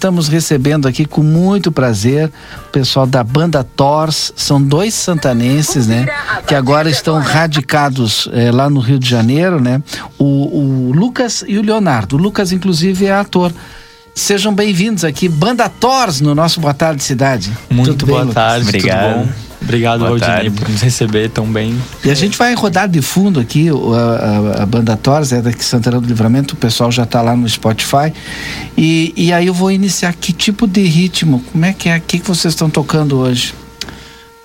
Estamos recebendo aqui com muito prazer o pessoal da banda Tors, são dois santanenses, né? Que agora estão radicados é, lá no Rio de Janeiro, né? O, o, Lucas e o Leonardo. O Lucas, inclusive, é ator. Sejam bem-vindos aqui, Banda Tors, no nosso Boa Tarde Cidade. Muito tudo boa bem, tarde, Obrigado. Obrigado, Valdinei, por nos receber tão bem. E a gente vai rodar de fundo aqui a, a, a banda Tors, é daqui Santana do Livramento, o pessoal já está lá no Spotify. E, e aí eu vou iniciar que tipo de ritmo? Como é que é? O que, que vocês estão tocando hoje?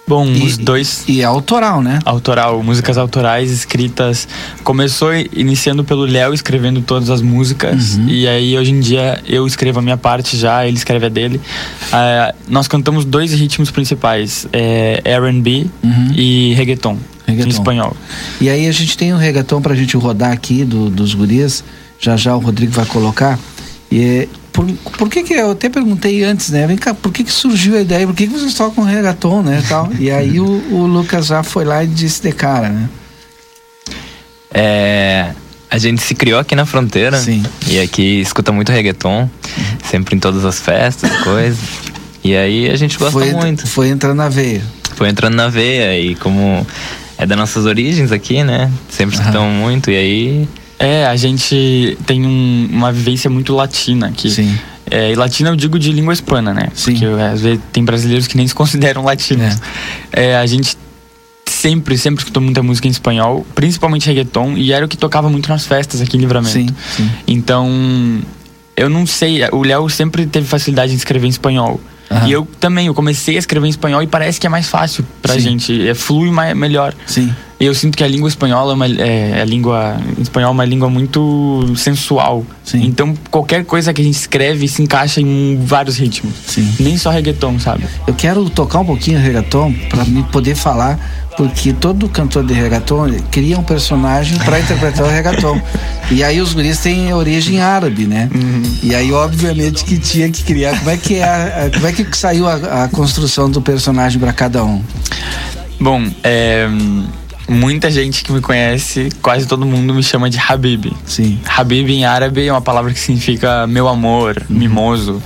Bom, e, os dois. E é autoral, né? Autoral, músicas autorais escritas. Começou iniciando pelo Léo escrevendo todas as músicas. Uhum. E aí hoje em dia eu escrevo a minha parte já, ele escreve a dele. Uh, nós cantamos dois ritmos principais: é, RB uhum. e reggaeton, reggaeton, em espanhol. E aí a gente tem um reggaeton pra gente rodar aqui do, dos gurias. Já já o Rodrigo vai colocar. E por, por que que eu até perguntei antes, né? Vem cá, por que que surgiu a ideia? Por que que vocês tocam reggaeton, né? Tal? E aí o, o Lucas já foi lá e disse de cara, né? É, a gente se criou aqui na fronteira. Sim. E aqui escuta muito reggaeton, sempre em todas as festas, coisas. E aí a gente gosta foi, muito. Foi entrando na veia. Foi entrando na veia e como é das nossas origens aqui, né? Sempre escutamos uhum. muito e aí é, a gente tem um, uma vivência muito latina aqui. Sim. É, e latina eu digo de língua hispana, né? Sim. Porque às vezes tem brasileiros que nem se consideram latinos. É. É, a gente sempre, sempre escutou muita música em espanhol, principalmente reggaeton, e era o que tocava muito nas festas aqui em Livramento. Sim, sim. Então, eu não sei, o Léo sempre teve facilidade em escrever em espanhol. Uhum. E eu também, eu comecei a escrever em espanhol e parece que é mais fácil pra Sim. gente, é, flui mais, melhor. Sim. E eu sinto que a língua espanhola é uma, é, a língua espanhol é uma língua muito sensual. Sim. Então qualquer coisa que a gente escreve se encaixa em vários ritmos. Sim. Nem só reggaeton, sabe? Eu quero tocar um pouquinho reggaeton para me poder falar porque todo cantor de reggaeton cria um personagem para interpretar o reggaeton. E aí os guris têm origem árabe, né? Uhum. E aí, obviamente, que tinha que criar. Como é que, é a, como é que saiu a, a construção do personagem para cada um? Bom, é muita gente que me conhece, quase todo mundo me chama de Habib. Sim. Habib em árabe é uma palavra que significa meu amor, uhum. mimoso.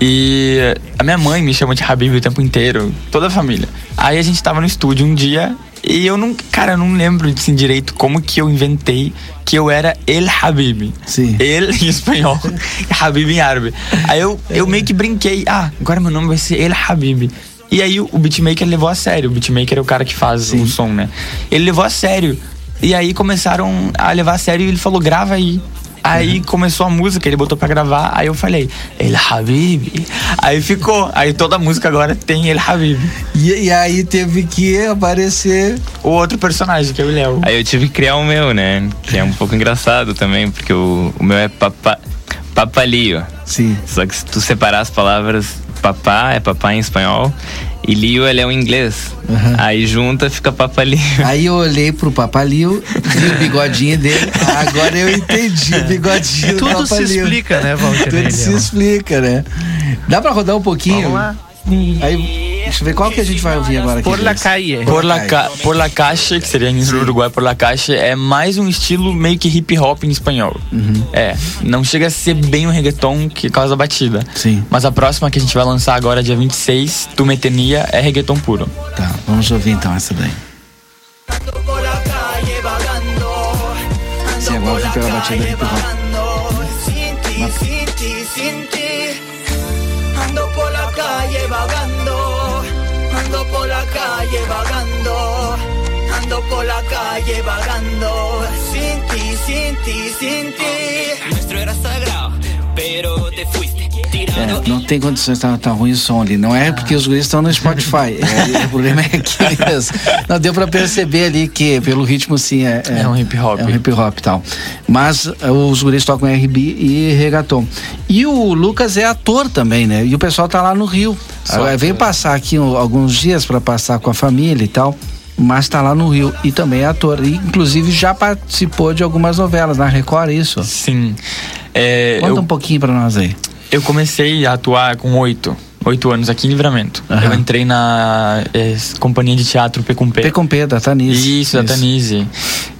E a minha mãe me chama de Habib o tempo inteiro, toda a família. Aí a gente tava no estúdio um dia e eu não, cara, eu não lembro assim, direito como que eu inventei que eu era El Habib. Sim. El em espanhol, Habib em árabe. Aí eu, eu meio que brinquei, ah, agora meu nome vai ser El Habib. E aí o, beatmaker levou a sério. O beatmaker é o cara que faz Sim. o som, né? Ele levou a sério. E aí começaram a levar a sério e ele falou: grava aí. Aí uhum. começou a música, ele botou pra gravar, aí eu falei, El Habib. Aí ficou. Aí toda a música agora tem El Habib. E, e aí teve que aparecer o outro personagem, que é o Léo. Aí eu tive que criar o meu, né? Que é um pouco engraçado também, porque o, o meu é papa, papalio. Sim. Só que se tu separar as palavras papá é papai em espanhol. E Lio, ele é o inglês. Uhum. Aí junta, fica Papalio. Aí eu olhei pro Papalio, vi o bigodinho dele. Agora eu entendi o bigodinho Tudo do Tudo se explica, né, Walter? Tudo se explica, né? Dá pra rodar um pouquinho? Vamos lá. Aí Deixa eu ver qual que a gente vai ouvir agora aqui. Por la calle. Por la, ca por la caixa, que seria em Uruguai, por la caixa, é mais um estilo meio que hip hop em espanhol. Uhum. É, não chega a ser bem um reggaeton que causa batida. Sim. Mas a próxima que a gente vai lançar agora, dia 26, Tu Metenia, é reggaeton puro. Tá, vamos ouvir então essa daí. Sim, agora vou pegar a batida hip hop. Ando por la calle vagando Ando por la calle vagando, ando por la calle vagando, sin ti, sin ti, sin ti. Nuestro era sagrado, pero te fuiste. É, não tem condições, tá, tá ruim o som ali. Não é porque os guris estão no Spotify. É, o problema é mesmo. Não deu pra perceber ali que, pelo ritmo, sim, é, é, é um hip hop. É um hip hop e tal. Mas uh, os guris tocam RB e reggaeton. E o Lucas é ator também, né? E o pessoal tá lá no Rio. Só, veio passar aqui alguns dias para passar com a família e tal mas está lá no Rio e também é ator. E, inclusive já participou de algumas novelas na Record, é isso? Sim. É, Conta eu... um pouquinho para nós aí. Eu comecei a atuar com oito. oito anos aqui em Livramento. Aham. Eu entrei na é, companhia de teatro P com P. P com P, da Tanise. Isso, da Tanise.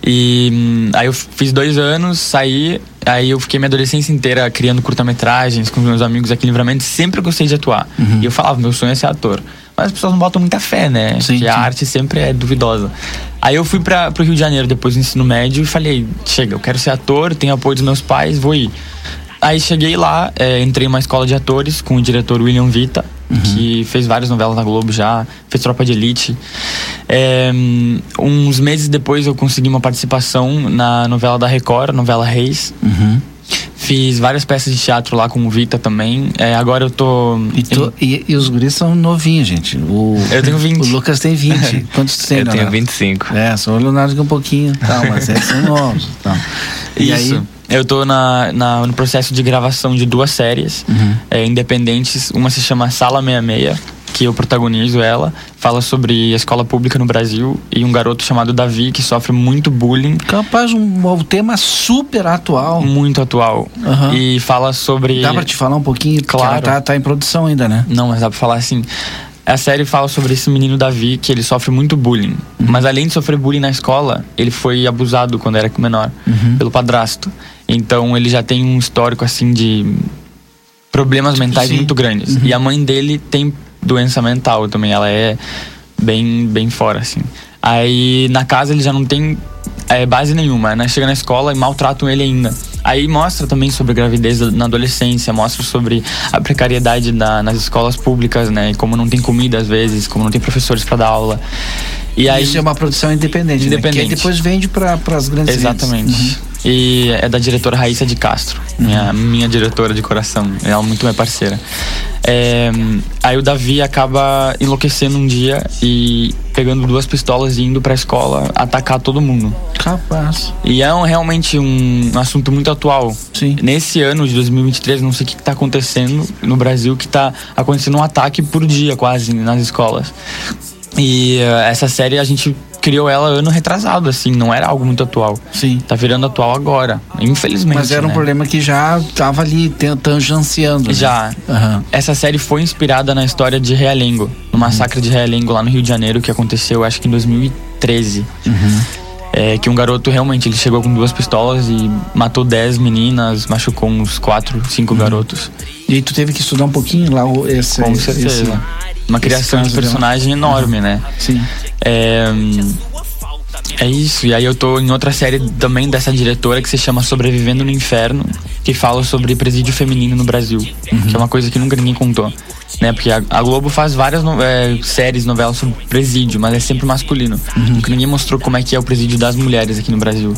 E hum, aí eu fiz dois anos, saí, aí eu fiquei minha adolescência inteira criando curta-metragens com meus amigos aqui em Livramento, sempre gostei de atuar. E eu falava, meu sonho é ser ator. Mas as pessoas não botam muita fé, né? Sim, Porque a sim. arte sempre é duvidosa. Aí eu fui para pro Rio de Janeiro depois do ensino médio e falei, chega, eu quero ser ator, tenho apoio dos meus pais, vou ir. Aí cheguei lá, é, entrei em uma escola de atores com o diretor William Vita, que fez várias novelas na Globo já, fez Tropa de Elite. É, hum, uns meses depois eu consegui uma participação na novela da Record, novela Reis. Uhum. Fiz várias peças de teatro lá com o Vita também. É, agora eu tô. E, tu- e- e os guris são novinhos, gente. O, Eu tenho 20. O Lucas tem 20. Quantos tu tem, Eu tenho Leonardo? 25. É, só o Leonardo que é um pouquinho, tá, mas eles são novos. Tá. E Isso. aí, Eu tô na, na- no processo de gravação de duas séries Uhum. é, independentes. Uma se chama Sala 66, que eu protagonizo ela. Fala sobre a escola pública no Brasil e um garoto chamado Davi que sofre muito bullying. capaz, um, um tema super atual. Muito atual. Aham. E fala sobre. Dá pra te falar um pouquinho? Claro. tá, tá em produção ainda, né? Não, mas dá pra falar assim. A série fala sobre esse menino Davi que ele sofre muito bullying. Uhum. Mas além de sofrer bullying na escola, ele foi abusado quando era menor Uhum. pelo padrasto. Então ele já tem um histórico assim de problemas mentais Sim. muito grandes. Uhum. E a mãe dele tem doença mental também. Ela é bem bem fora assim. Aí na casa ele já não tem é, base nenhuma, né? Chega na escola e maltratam ele ainda. Aí mostra também sobre gravidez na adolescência, mostra sobre a precariedade da- nas escolas públicas, né? E como não tem comida às vezes, como não tem professores para dar aula. E aí Isso é uma produção independente, Né? Independente. Que aí depois vende para as grandes Exatamente. redes. E é da diretora Raíssa de Castro, minha, minha diretora de coração. Ela é muito minha parceira. É, aí o Davi acaba enlouquecendo um dia e pegando duas pistolas e indo pra escola atacar todo mundo. Capaz. E é um- realmente um assunto muito atual. Sim. Nesse ano de 2023, não sei o que está acontecendo no Brasil, que está acontecendo um ataque por dia quase nas escolas. E eh, essa série a gente criou ela ano retrasado, assim, não era algo muito atual. Sim. Tá virando atual agora, infelizmente. Mas era um né? problema que já tava ali tangenciando. né? Já. Aham. Essa série foi inspirada na história de Realengo, no massacre de Realengo lá no Rio de Janeiro, que aconteceu acho que em 2013. É, que um garoto realmente ele chegou com duas pistolas e matou 10 meninas, machucou uns 4, 5 garotos. E aí tu teve que estudar um pouquinho lá o- esse. Com esse- certeza. Uma criação de personagem enorme, né? Sim. É, é isso. E aí eu tô em outra série também dessa diretora que se chama Sobrevivendo no Inferno, que fala sobre presídio feminino no Brasil, que é uma coisa que nunca ninguém contou. Né? Porque a, a Globo faz várias no- é, séries, novelas sobre presídio, mas é sempre masculino. Nunca ninguém mostrou como é que é o presídio das mulheres aqui no Brasil.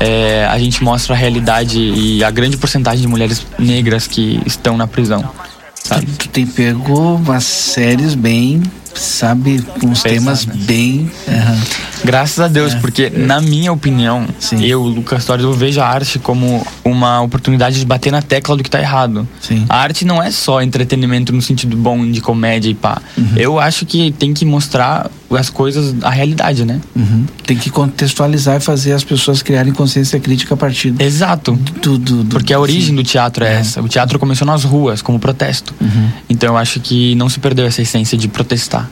É, a gente mostra a realidade e a grande porcentagem de mulheres negras que estão na prisão. Sabe? Tu, tu tem pego umas séries bem, sabe, com temas bem. aham. Graças a Deus, porque na minha opinião, Sim. eu, Lucas Torres, eu vejo a arte como uma oportunidade de bater na tecla do que tá errado. Sim. A arte não é só entretenimento no sentido bom de comédia e pá. Uhum. Eu acho que tem que mostrar as coisas, a realidade, né? Uhum. Tem que contextualizar e fazer as pessoas criarem consciência crítica a partir do. Exato. do, do- do- Porque a origem sim. do teatro é, essa. O teatro começou nas ruas, como protesto. Uhum. Então eu acho que não se perdeu essa essência de protestar.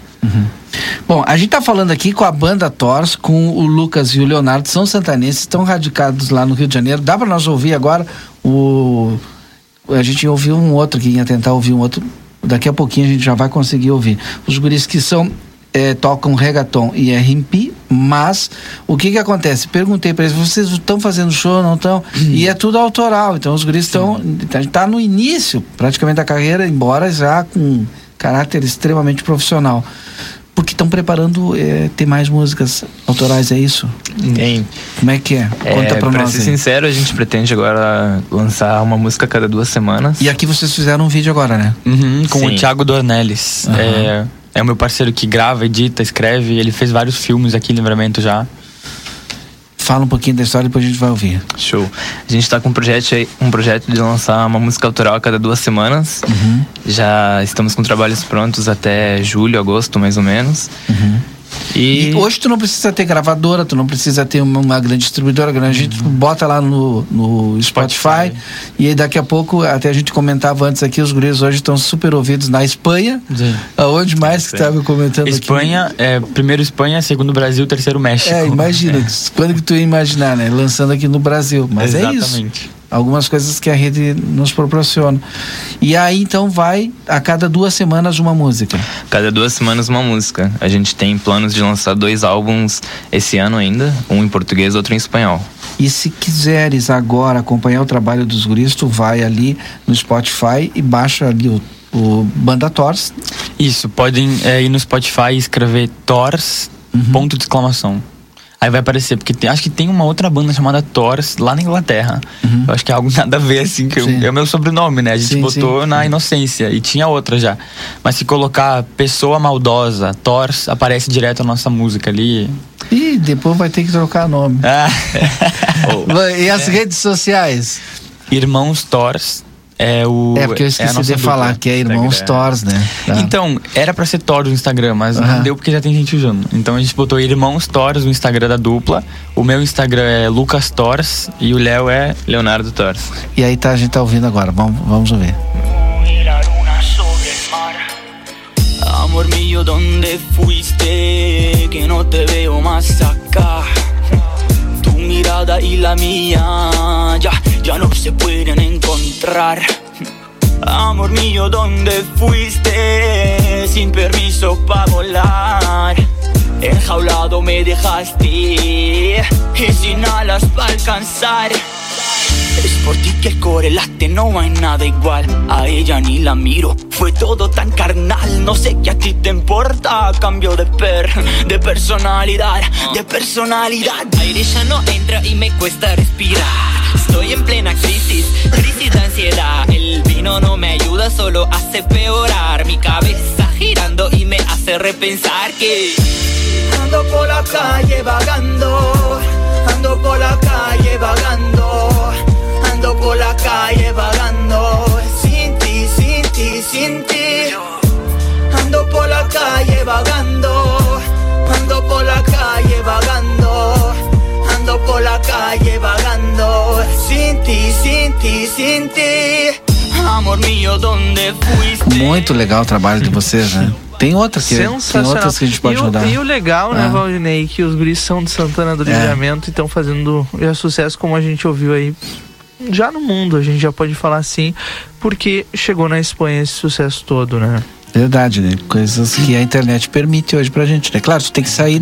Bom, a gente tá falando aqui com a banda Com o Lucas e o Leonardo, são santanenses, estão radicados lá no Rio de Janeiro. Dá para nós ouvir agora o. A gente ouviu um outro aqui, ia tentar ouvir um outro. Daqui a pouquinho a gente já vai conseguir ouvir. Os guris que são. eh, tocam reggaeton e R&B, mas o que que acontece? Perguntei para eles, vocês estão fazendo show, não estão? E é tudo autoral, então os guris estão, gente tá no início praticamente da carreira, embora já com caráter extremamente profissional. Porque estão preparando eh, ter mais músicas autorais, é isso? Tem. Como é que é? Conta É, pra pra nós ser aí. sincero, a gente pretende agora lançar uma música a cada duas semanas. E aqui vocês fizeram um vídeo agora, né? Uhum, com Sim. o Thiago Dornelles. Aham. É, é o meu parceiro que grava, edita, escreve. Ele fez vários filmes aqui em Livramento já. Fala um pouquinho da história, depois a gente vai ouvir. Show. A gente tá com um projeto, um projeto de lançar uma música autoral a cada duas semanas. Uhum. Já estamos com trabalhos prontos até julho, agosto, mais ou menos. Uhum. E... e... hoje tu não precisa ter gravadora, tu não precisa ter uma, uma grande distribuidora, a gente uhum. bota lá no, no Spotify, Spotify, e aí daqui a pouco, até a gente comentava antes aqui, os guris hoje estão super ouvidos na Espanha. Sim. Aonde mais que estava comentando Espanha, aqui? é, primeiro Espanha, segundo Brasil, terceiro México. É, imagina, quando que tu ia imaginar, né? Lançando aqui no Brasil. Mas Exatamente. é isso algumas coisas que a rede nos proporciona. E aí então vai a cada duas semanas uma música. Cada duas semanas uma música. A gente tem planos de lançar dois álbuns esse ano ainda, um em português, outro em espanhol. E se quiseres agora acompanhar o trabalho dos guris, tu vai ali no Spotify e baixa ali o, o Banda Tors. Isso, podem é, ir no Spotify e escrever Tors, uhum. ponto de exclamação. Aí vai aparecer, porque tem, acho que tem uma outra banda chamada Thors lá na Inglaterra. Uhum. Eu acho que é algo nada a ver, assim, que eu, é o meu sobrenome, né? A gente sim, botou sim. na inocência e tinha outra já. Mas se colocar Pessoa Maldosa, Thors, aparece direto a nossa música ali. Ih, depois vai ter que trocar nome. Ah. e as é. redes sociais? Irmãos Thors é o. É porque eu esqueci é de falar que é Irmãos Thors, né? Tá. Então, era pra ser Thor no Instagram, mas uhum. não deu porque já tem gente usando. Então a gente botou Irmãos Thors no Instagram da dupla. O meu Instagram é Lucas Thors e o Léo é Leonardo Thors. E aí tá, a gente tá ouvindo agora, vamos, vamos ouvir. Amor mío, ¿dónde fuiste? Que no te veo más acá. Tu mirada y la mía ya ya no se pueden encontrar. Amor mío, ¿dónde fuiste? Sin permiso para volar. Enjaulado me dejaste y sin alas para alcanzar. Es por ti que el core late, no hay nada igual. A ella ni la miro, fue todo tan carnal. No sé qué a ti te importa. Cambio de per, de personalidad, de personalidad. Aire ya no entra y me cuesta respirar. Estoy en plena crisis, crisis de ansiedad. El vino no me ayuda, solo hace peorar. Mi cabeza girando y me hace repensar que ando por la calle vagando, ando por la calle vagando Ando por la calle vagando Sin ti, sin ti, sin ti Ando por la calle vagando Ando por la calle vagando Ando por la calle vagando Sin ti, sin ti, sin ti Amor mío, ¿dónde fuiste? Muito legal o trabalho de vocês, né? Tem outras que, tem outras que a gente pode e rodar. E o legal, né, é. Valdinei, que os guris são de Santana do é. Livramento e estão fazendo é sucesso como a gente ouviu aí já no mundo, a gente já pode falar assim, porque chegou na Espanha esse sucesso todo, né? Verdade, né? Coisas que a internet permite hoje pra gente, né? Claro, tu tem que sair.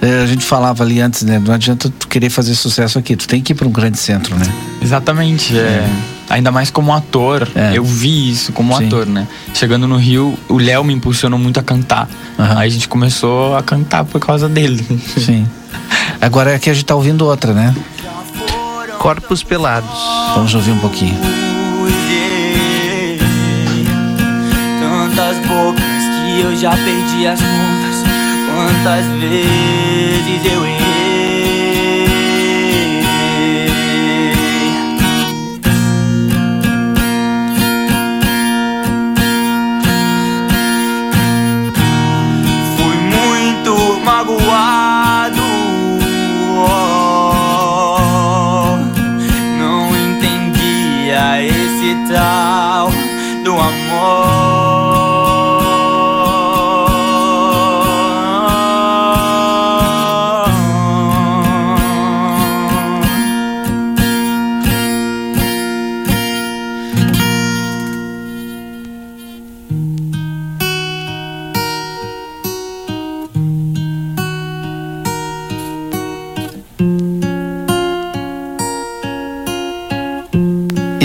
Eh, a gente falava ali antes, né? Não adianta tu querer fazer sucesso aqui, tu tem que ir pra um grande centro, né? Exatamente. É. é. Ainda mais como ator, é. eu vi isso como Sim. ator, né? Chegando no Rio, o Léo me impulsionou muito a cantar. Uhum. Aí a gente começou a cantar por causa dele. Sim. Agora é que a gente tá ouvindo outra, né? Corpos Pelados. Vamos ouvir um pouquinho. Bocas que eu já perdi as contas. Quantas vezes eu errei.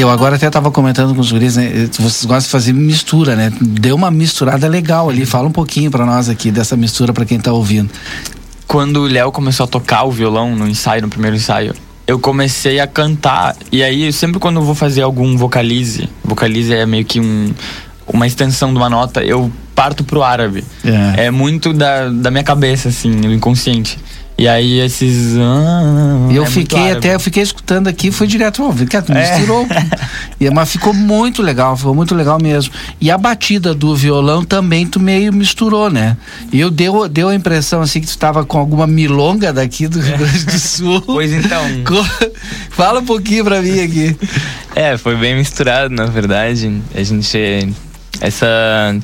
Eu agora até estava comentando com os guris, né? Vocês gostam de fazer mistura, né? Deu uma misturada legal ali. Fala um pouquinho para nós aqui dessa mistura para quem está ouvindo. Quando o Léo começou a tocar o violão no ensaio, no primeiro ensaio, eu comecei a cantar. E aí, sempre quando eu vou fazer algum vocalize, vocalize é meio que um, uma extensão de uma nota, eu parto pro árabe. É, é muito da, da minha cabeça, assim, do inconsciente. E aí esses. Ah, eu é fiquei até, eu fiquei escutando aqui, foi direto ao ouvido, que misturou. É. mas ficou muito legal, ficou muito legal mesmo. E a batida do violão também tu meio misturou, né? E eu deu, deu a impressão assim que tu estava com alguma milonga daqui do Rio Grande do Sul. pois então. Fala um pouquinho pra mim aqui. É, foi bem misturado, na verdade. A gente. Essa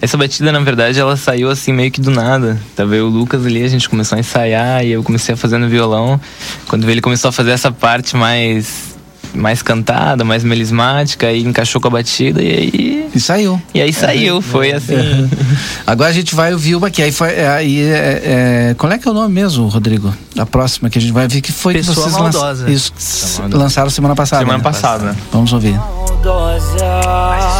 essa batida, na verdade, ela saiu assim meio que do nada. Tava eu o Lucas ali, a gente começou a ensaiar e eu comecei a fazer no violão. Quando ele começou a fazer essa parte mais mais cantada, mais melismática, aí encaixou com a batida e aí. E saiu. E aí saiu, foi assim. Agora a gente vai ouvir uma que aí foi. É, aí é, é, qual é que é o nome mesmo, Rodrigo? A próxima que a gente vai ver que foi Pessoa que vocês maldosa. Isso, lançaram semana passada. Semana né? passada. Vamos ouvir. Ontem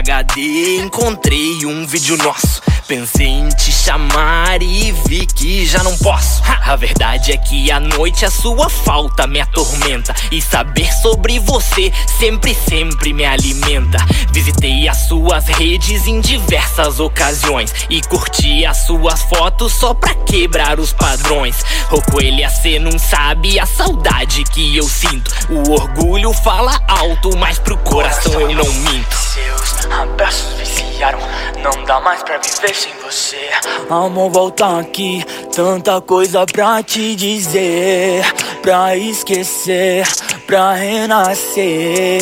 HD encontrei um vídeo nosso. Pensei em te chamar e vi que já não posso. A verdade é que à noite a sua falta me atormenta. E saber sobre você sempre, sempre me alimenta. Visitei as suas redes em diversas ocasiões. E curti as suas fotos só pra quebrar os padrões. O coelho cê não sabe a saudade que eu sinto. O orgulho fala alto, mas pro coração eu não minto. Seus abraços viciaram, não dá mais pra viver sem você. Amor, volta aqui, tanta coisa pra te dizer, pra esquecer, pra renascer.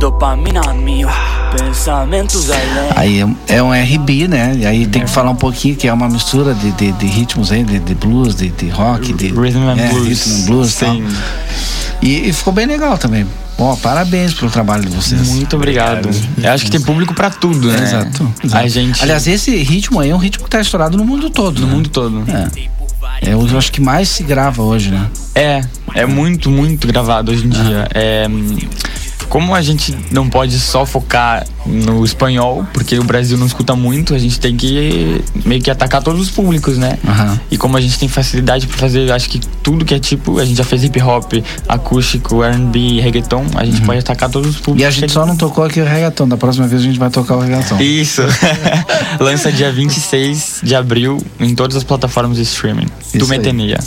Dopamina mil, pensamentos além. Aí é, é um RB, né? E aí tem que falar um pouquinho que é uma mistura de, de, de ritmos aí, de, de, blues, de, de rock, de Rhythm and é, blues. Rhythm and blues Sim. E, e, ficou bem legal também. Bom, parabéns pelo trabalho de vocês. Muito obrigado. obrigado. Eu acho que tem público para tudo, né? Exato, exato, A gente. Aliás, esse ritmo aí é um ritmo que tá estourado no mundo todo. No né? mundo todo. É. É, eu acho que mais se grava hoje, né? É, é muito, muito gravado hoje em dia. É, como a gente não pode só focar no espanhol, porque o Brasil não escuta muito, a gente tem que meio que atacar todos os públicos, né? Uhum. E como a gente tem facilidade para fazer, acho que tudo que é tipo, a gente já fez hip hop, acústico, R&B, reggaeton, a gente uhum. pode atacar todos os públicos. E a gente só não tocou aqui o reggaeton, da próxima vez a gente vai tocar o reggaeton. Isso. Lança dia 26 de abril em todas as plataformas de streaming. Isso do Metenia.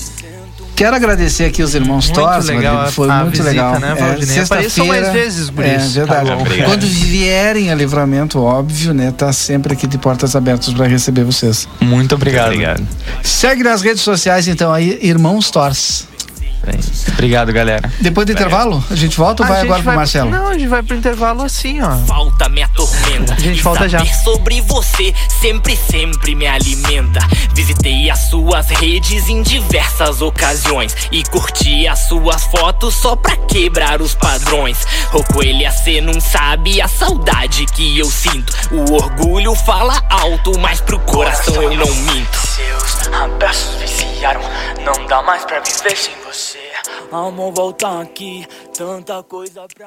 Quero agradecer aqui os irmãos Torres, foi a, muito visita, legal. Né, é, Apareçam mais vezes, por É, verdade. Tá Quando vierem a livramento, óbvio, né? Tá sempre aqui de portas abertas para receber vocês. Muito obrigado. obrigado. Segue nas redes sociais, então, aí, Irmãos Tors. Obrigado, galera. Depois do intervalo, a gente volta ou A vai agora pro vai- Marcelo? Não, a gente vai pro intervalo assim, ó. Falta me atormenta. A gente volta já. Sobre você sempre, sempre me alimenta. Visitei as suas redes em diversas ocasiões e curti as suas fotos só pra quebrar os padrões. O coelho cê não sabe a saudade que eu sinto. O orgulho fala alto, mas pro coração eu não minto. Seus abraços viciaram, não dá mais pra viver sem você. Amor, volta aqui, tanta coisa pra.